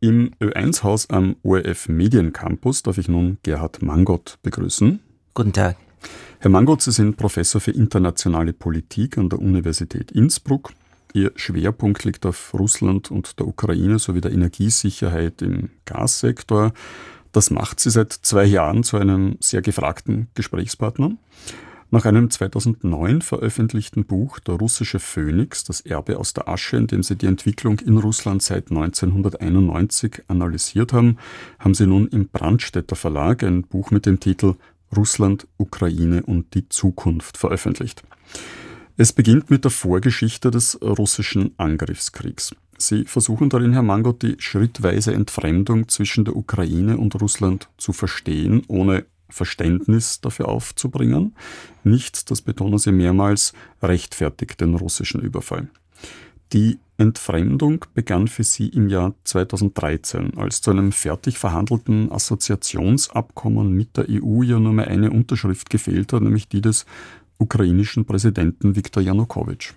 Im Ö1-Haus am ORF Mediencampus darf ich nun Gerhard Mangott begrüßen. Guten Tag. Herr Mangott, Sie sind Professor für internationale Politik an der Universität Innsbruck. Ihr Schwerpunkt liegt auf Russland und der Ukraine sowie der Energiesicherheit im Gassektor. Das macht Sie seit zwei Jahren zu einem sehr gefragten Gesprächspartner. Nach einem 2009 veröffentlichten Buch Der russische Phönix, das Erbe aus der Asche, in dem sie die Entwicklung in Russland seit 1991 analysiert haben, haben sie nun im Brandstätter Verlag ein Buch mit dem Titel Russland, Ukraine und die Zukunft veröffentlicht. Es beginnt mit der Vorgeschichte des russischen Angriffskriegs. Sie versuchen darin, Herr Mangot, die schrittweise Entfremdung zwischen der Ukraine und Russland zu verstehen, ohne Verständnis dafür aufzubringen. Nichts, das betonen sie mehrmals, rechtfertigt den russischen Überfall. Die Entfremdung begann für sie im Jahr 2013, als zu einem fertig verhandelten Assoziationsabkommen mit der EU ja nur mehr eine Unterschrift gefehlt hat, nämlich die des ukrainischen Präsidenten Viktor Janukowitsch.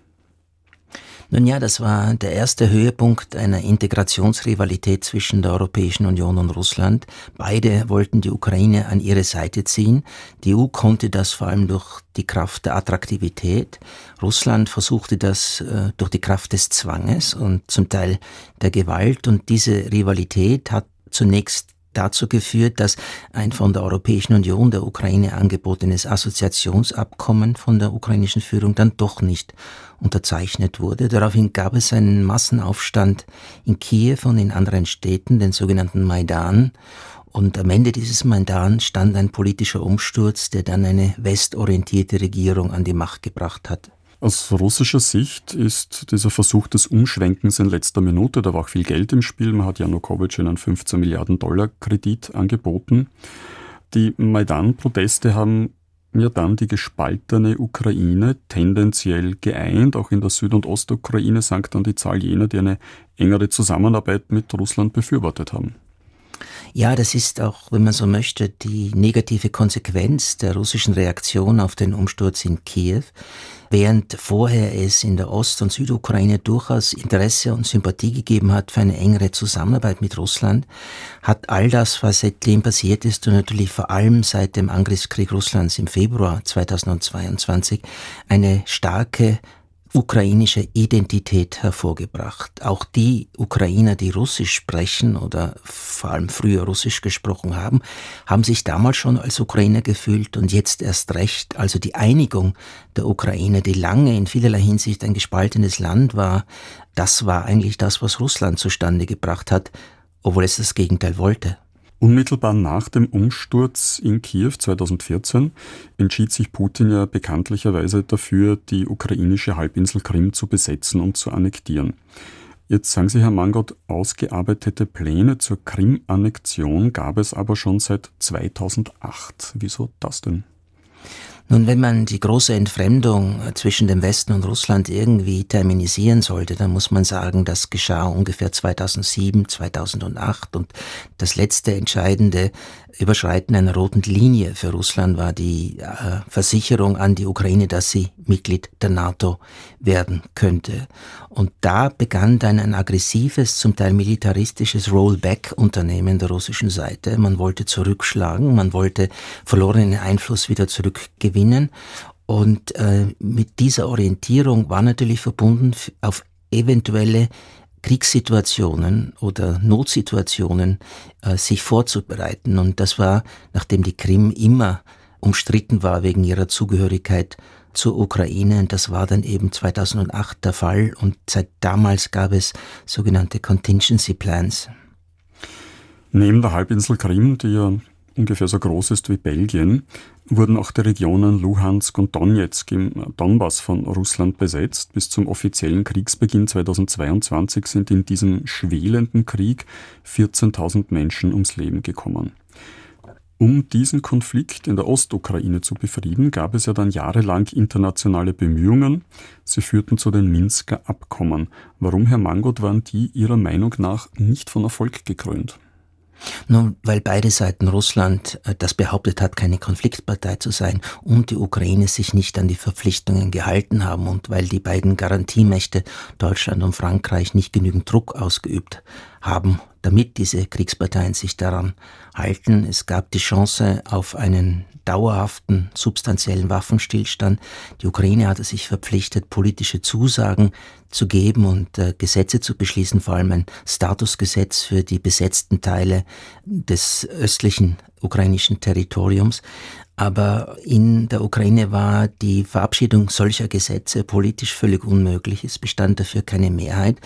Nun ja, das war der erste Höhepunkt einer Integrationsrivalität zwischen der Europäischen Union und Russland. Beide wollten die Ukraine an ihre Seite ziehen. Die EU konnte das vor allem durch die Kraft der Attraktivität. Russland versuchte das äh, durch die Kraft des Zwanges und zum Teil der Gewalt. Und diese Rivalität hat zunächst dazu geführt, dass ein von der Europäischen Union der Ukraine angebotenes Assoziationsabkommen von der ukrainischen Führung dann doch nicht unterzeichnet wurde. Daraufhin gab es einen Massenaufstand in Kiew und in anderen Städten, den sogenannten Maidan. Und am Ende dieses Maidan stand ein politischer Umsturz, der dann eine westorientierte Regierung an die Macht gebracht hat. Aus russischer Sicht ist dieser Versuch des Umschwenkens in letzter Minute, da war auch viel Geld im Spiel, man hat Janukowitsch einen 15 Milliarden Dollar Kredit angeboten. Die Maidan-Proteste haben ja dann die gespaltene Ukraine tendenziell geeint. Auch in der Süd- und Ostukraine sank dann die Zahl jener, die eine engere Zusammenarbeit mit Russland befürwortet haben. Ja, das ist auch, wenn man so möchte, die negative Konsequenz der russischen Reaktion auf den Umsturz in Kiew. Während vorher es in der Ost- und Südukraine durchaus Interesse und Sympathie gegeben hat für eine engere Zusammenarbeit mit Russland, hat all das, was seitdem passiert ist und natürlich vor allem seit dem Angriffskrieg Russlands im Februar 2022 eine starke ukrainische Identität hervorgebracht. Auch die Ukrainer, die Russisch sprechen oder vor allem früher Russisch gesprochen haben, haben sich damals schon als Ukrainer gefühlt und jetzt erst recht. Also die Einigung der Ukraine, die lange in vielerlei Hinsicht ein gespaltenes Land war, das war eigentlich das, was Russland zustande gebracht hat, obwohl es das Gegenteil wollte. Unmittelbar nach dem Umsturz in Kiew 2014 entschied sich Putin ja bekanntlicherweise dafür, die ukrainische Halbinsel Krim zu besetzen und zu annektieren. Jetzt sagen Sie, Herr Mangott, ausgearbeitete Pläne zur Krim-Annexion gab es aber schon seit 2008. Wieso das denn? Nun, wenn man die große Entfremdung zwischen dem Westen und Russland irgendwie terminisieren sollte, dann muss man sagen, das geschah ungefähr 2007, 2008 und das letzte entscheidende Überschreiten einer roten Linie für Russland war die äh, Versicherung an die Ukraine, dass sie Mitglied der NATO werden könnte. Und da begann dann ein aggressives, zum Teil militaristisches Rollback-Unternehmen der russischen Seite. Man wollte zurückschlagen, man wollte verlorenen Einfluss wieder zurückgewinnen. Und äh, mit dieser Orientierung war natürlich verbunden auf eventuelle Kriegssituationen oder Notsituationen äh, sich vorzubereiten. Und das war, nachdem die Krim immer umstritten war wegen ihrer Zugehörigkeit zur Ukraine. Das war dann eben 2008 der Fall. Und seit damals gab es sogenannte Contingency Plans. Neben der Halbinsel Krim, die ja ungefähr so groß ist wie Belgien, wurden auch die Regionen Luhansk und Donetsk im Donbass von Russland besetzt. Bis zum offiziellen Kriegsbeginn 2022 sind in diesem schwelenden Krieg 14.000 Menschen ums Leben gekommen. Um diesen Konflikt in der Ostukraine zu befrieden, gab es ja dann jahrelang internationale Bemühungen. Sie führten zu den Minsker Abkommen. Warum, Herr Mangot, waren die Ihrer Meinung nach nicht von Erfolg gekrönt? Nun, weil beide Seiten Russland, äh, das behauptet hat, keine Konfliktpartei zu sein, und die Ukraine sich nicht an die Verpflichtungen gehalten haben und weil die beiden Garantiemächte Deutschland und Frankreich nicht genügend Druck ausgeübt haben, damit diese Kriegsparteien sich daran halten. Es gab die Chance auf einen dauerhaften, substanziellen Waffenstillstand. Die Ukraine hatte sich verpflichtet, politische Zusagen zu geben und äh, Gesetze zu beschließen, vor allem ein Statusgesetz für die besetzten Teile des östlichen ukrainischen Territoriums. Aber in der Ukraine war die Verabschiedung solcher Gesetze politisch völlig unmöglich. Es bestand dafür keine Mehrheit.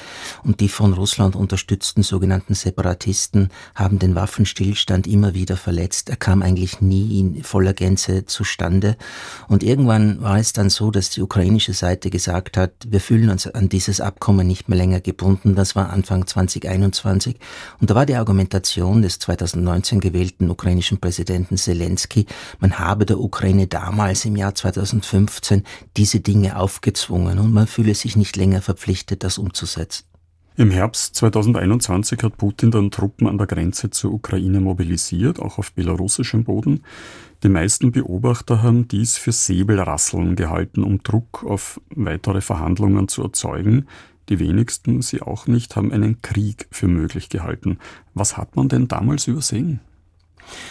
Und die von Russland unterstützten sogenannten Separatisten haben den Waffenstillstand immer wieder verletzt. Er kam eigentlich nie in voller Gänze zustande. Und irgendwann war es dann so, dass die ukrainische Seite gesagt hat, wir fühlen uns an dieses Abkommen nicht mehr länger gebunden. Das war Anfang 2021. Und da war die Argumentation des 2019 gewählten ukrainischen Präsidenten Zelensky, man habe der Ukraine damals im Jahr 2015 diese Dinge aufgezwungen und man fühle sich nicht länger verpflichtet, das umzusetzen. Im Herbst 2021 hat Putin dann Truppen an der Grenze zur Ukraine mobilisiert, auch auf belarussischem Boden. Die meisten Beobachter haben dies für Säbelrasseln gehalten, um Druck auf weitere Verhandlungen zu erzeugen. Die wenigsten, sie auch nicht, haben einen Krieg für möglich gehalten. Was hat man denn damals übersehen?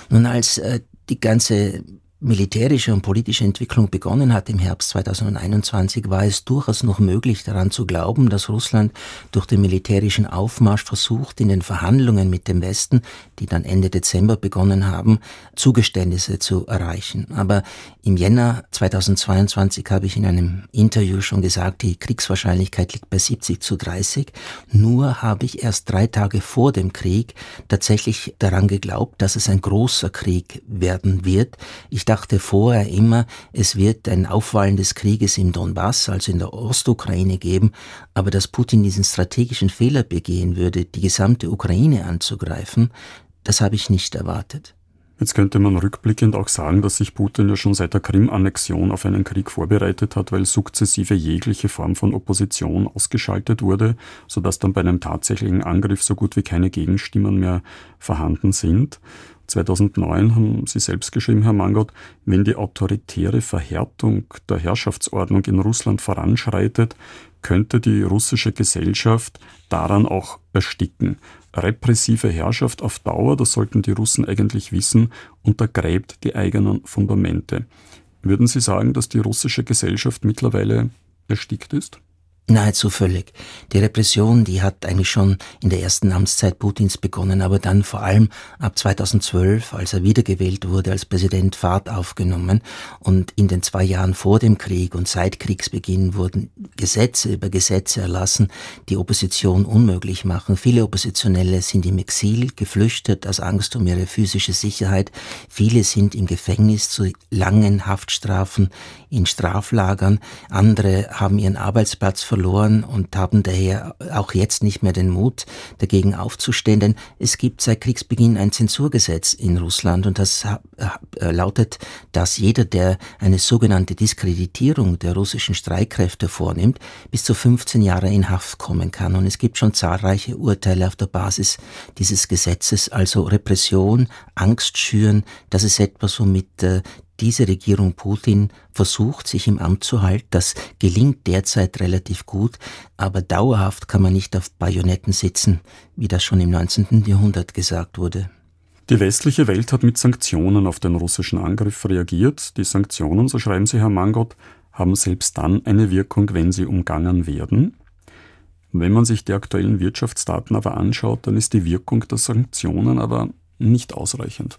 Nun, als äh, die ganze militärische und politische Entwicklung begonnen hat im Herbst 2021, war es durchaus noch möglich daran zu glauben, dass Russland durch den militärischen Aufmarsch versucht, in den Verhandlungen mit dem Westen, die dann Ende Dezember begonnen haben, Zugeständnisse zu erreichen. Aber im Jänner 2022 habe ich in einem Interview schon gesagt, die Kriegswahrscheinlichkeit liegt bei 70 zu 30. Nur habe ich erst drei Tage vor dem Krieg tatsächlich daran geglaubt, dass es ein großer Krieg werden wird. Ich dachte vorher immer, es wird ein Aufwallen des Krieges im Donbass, also in der Ostukraine geben, aber dass Putin diesen strategischen Fehler begehen würde, die gesamte Ukraine anzugreifen, das habe ich nicht erwartet. Jetzt könnte man rückblickend auch sagen, dass sich Putin ja schon seit der Krim-Annexion auf einen Krieg vorbereitet hat, weil sukzessive jegliche Form von Opposition ausgeschaltet wurde, sodass dann bei einem tatsächlichen Angriff so gut wie keine Gegenstimmen mehr vorhanden sind. 2009 haben Sie selbst geschrieben, Herr Mangot, wenn die autoritäre Verhärtung der Herrschaftsordnung in Russland voranschreitet, könnte die russische Gesellschaft daran auch ersticken. Repressive Herrschaft auf Dauer, das sollten die Russen eigentlich wissen, untergräbt die eigenen Fundamente. Würden Sie sagen, dass die russische Gesellschaft mittlerweile erstickt ist? Nahezu völlig. Die Repression, die hat eigentlich schon in der ersten Amtszeit Putins begonnen, aber dann vor allem ab 2012, als er wiedergewählt wurde als Präsident, Fahrt aufgenommen. Und in den zwei Jahren vor dem Krieg und seit Kriegsbeginn wurden Gesetze über Gesetze erlassen, die Opposition unmöglich machen. Viele Oppositionelle sind im Exil geflüchtet aus Angst um ihre physische Sicherheit. Viele sind im Gefängnis zu langen Haftstrafen in Straflagern. Andere haben ihren Arbeitsplatz verloren und haben daher auch jetzt nicht mehr den Mut, dagegen aufzustehen. Denn es gibt seit Kriegsbeginn ein Zensurgesetz in Russland und das äh, lautet, dass jeder, der eine sogenannte Diskreditierung der russischen Streitkräfte vornimmt, bis zu 15 Jahre in Haft kommen kann. Und es gibt schon zahlreiche Urteile auf der Basis dieses Gesetzes, also Repression, Angst schüren, das ist etwas, womit äh, diese Regierung Putin versucht, sich im Amt zu halten. Das gelingt derzeit relativ gut, aber dauerhaft kann man nicht auf Bajonetten sitzen, wie das schon im 19. Jahrhundert gesagt wurde. Die westliche Welt hat mit Sanktionen auf den russischen Angriff reagiert. Die Sanktionen, so schreiben Sie, Herr Mangot, haben selbst dann eine Wirkung, wenn sie umgangen werden. Wenn man sich die aktuellen Wirtschaftsdaten aber anschaut, dann ist die Wirkung der Sanktionen aber nicht ausreichend.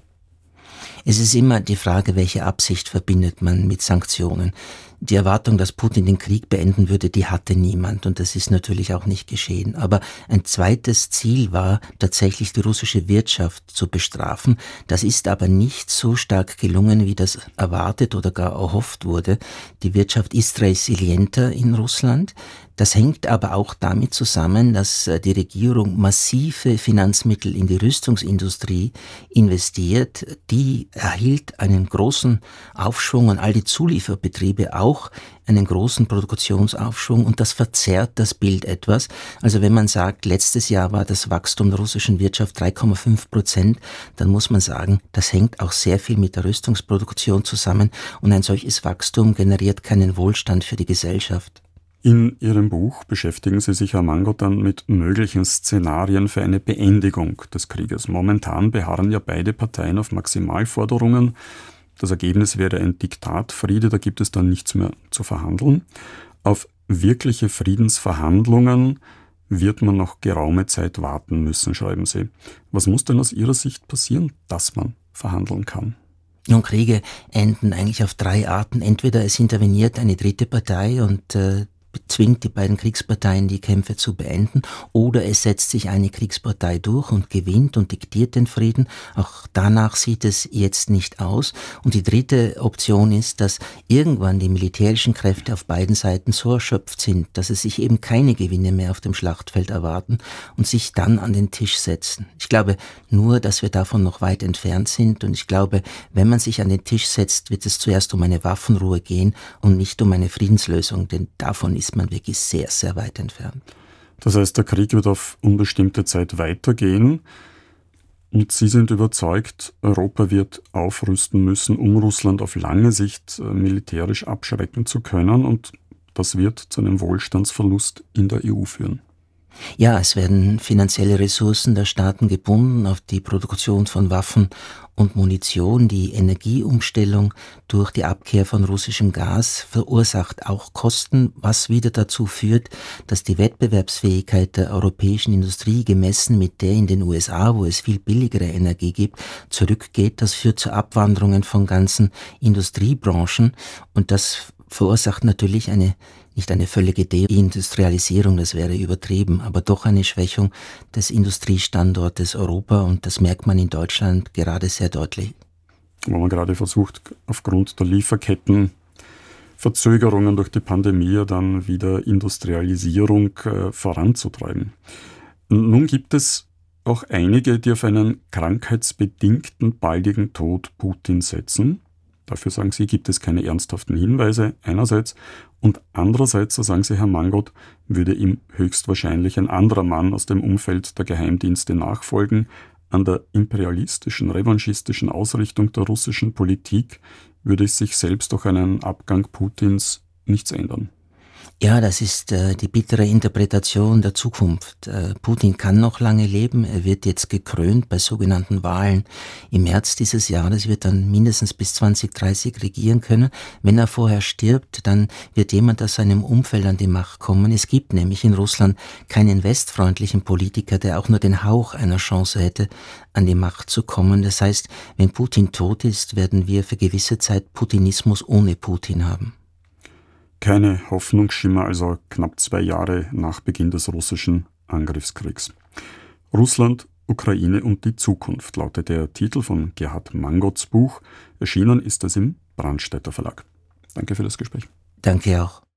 Es ist immer die Frage, welche Absicht verbindet man mit Sanktionen. Die Erwartung, dass Putin den Krieg beenden würde, die hatte niemand und das ist natürlich auch nicht geschehen. Aber ein zweites Ziel war tatsächlich die russische Wirtschaft zu bestrafen. Das ist aber nicht so stark gelungen, wie das erwartet oder gar erhofft wurde. Die Wirtschaft ist resilienter in Russland. Das hängt aber auch damit zusammen, dass äh, die Regierung massive Finanzmittel in die Rüstungsindustrie investiert. Die erhielt einen großen Aufschwung und all die Zulieferbetriebe auch einen großen Produktionsaufschwung und das verzerrt das Bild etwas. Also wenn man sagt, letztes Jahr war das Wachstum der russischen Wirtschaft 3,5 Prozent, dann muss man sagen, das hängt auch sehr viel mit der Rüstungsproduktion zusammen und ein solches Wachstum generiert keinen Wohlstand für die Gesellschaft. In Ihrem Buch beschäftigen Sie sich, Herr Mango, dann mit möglichen Szenarien für eine Beendigung des Krieges. Momentan beharren ja beide Parteien auf Maximalforderungen. Das Ergebnis wäre ein Diktatfriede, da gibt es dann nichts mehr zu verhandeln. Auf wirkliche Friedensverhandlungen wird man noch geraume Zeit warten müssen, schreiben Sie. Was muss denn aus Ihrer Sicht passieren, dass man verhandeln kann? Nun, Kriege enden eigentlich auf drei Arten. Entweder es interveniert eine dritte Partei und äh, zwingt die beiden Kriegsparteien, die Kämpfe zu beenden, oder es setzt sich eine Kriegspartei durch und gewinnt und diktiert den Frieden. Auch danach sieht es jetzt nicht aus. Und die dritte Option ist, dass irgendwann die militärischen Kräfte auf beiden Seiten so erschöpft sind, dass es sich eben keine Gewinne mehr auf dem Schlachtfeld erwarten und sich dann an den Tisch setzen. Ich glaube nur, dass wir davon noch weit entfernt sind und ich glaube, wenn man sich an den Tisch setzt, wird es zuerst um eine Waffenruhe gehen und nicht um eine Friedenslösung, denn davon ist ist man wirklich sehr, sehr weit entfernt. Das heißt, der Krieg wird auf unbestimmte Zeit weitergehen. Und Sie sind überzeugt, Europa wird aufrüsten müssen, um Russland auf lange Sicht äh, militärisch abschrecken zu können. Und das wird zu einem Wohlstandsverlust in der EU führen. Ja, es werden finanzielle Ressourcen der Staaten gebunden auf die Produktion von Waffen und Munition. Die Energieumstellung durch die Abkehr von russischem Gas verursacht auch Kosten, was wieder dazu führt, dass die Wettbewerbsfähigkeit der europäischen Industrie gemessen mit der in den USA, wo es viel billigere Energie gibt, zurückgeht. Das führt zu Abwanderungen von ganzen Industriebranchen und das verursacht natürlich eine nicht eine völlige Deindustrialisierung, das wäre übertrieben, aber doch eine Schwächung des Industriestandortes Europa und das merkt man in Deutschland gerade sehr deutlich. Wo man gerade versucht, aufgrund der Lieferketten Verzögerungen durch die Pandemie dann wieder Industrialisierung äh, voranzutreiben. Nun gibt es auch einige, die auf einen krankheitsbedingten baldigen Tod Putin setzen. Dafür sagen Sie, gibt es keine ernsthaften Hinweise einerseits und andererseits, so sagen Sie, Herr Mangot, würde ihm höchstwahrscheinlich ein anderer Mann aus dem Umfeld der Geheimdienste nachfolgen. An der imperialistischen, revanchistischen Ausrichtung der russischen Politik würde sich selbst durch einen Abgang Putins nichts ändern. Ja, das ist äh, die bittere Interpretation der Zukunft. Äh, Putin kann noch lange leben. Er wird jetzt gekrönt bei sogenannten Wahlen. Im März dieses Jahres wird dann mindestens bis 2030 regieren können. Wenn er vorher stirbt, dann wird jemand aus seinem Umfeld an die Macht kommen. Es gibt nämlich in Russland keinen westfreundlichen Politiker, der auch nur den Hauch einer Chance hätte, an die Macht zu kommen. Das heißt, wenn Putin tot ist, werden wir für gewisse Zeit Putinismus ohne Putin haben. Keine Hoffnungsschimmer, also knapp zwei Jahre nach Beginn des russischen Angriffskriegs. Russland, Ukraine und die Zukunft lautet der Titel von Gerhard Mangots Buch. Erschienen ist es im Brandstätter Verlag. Danke für das Gespräch. Danke auch.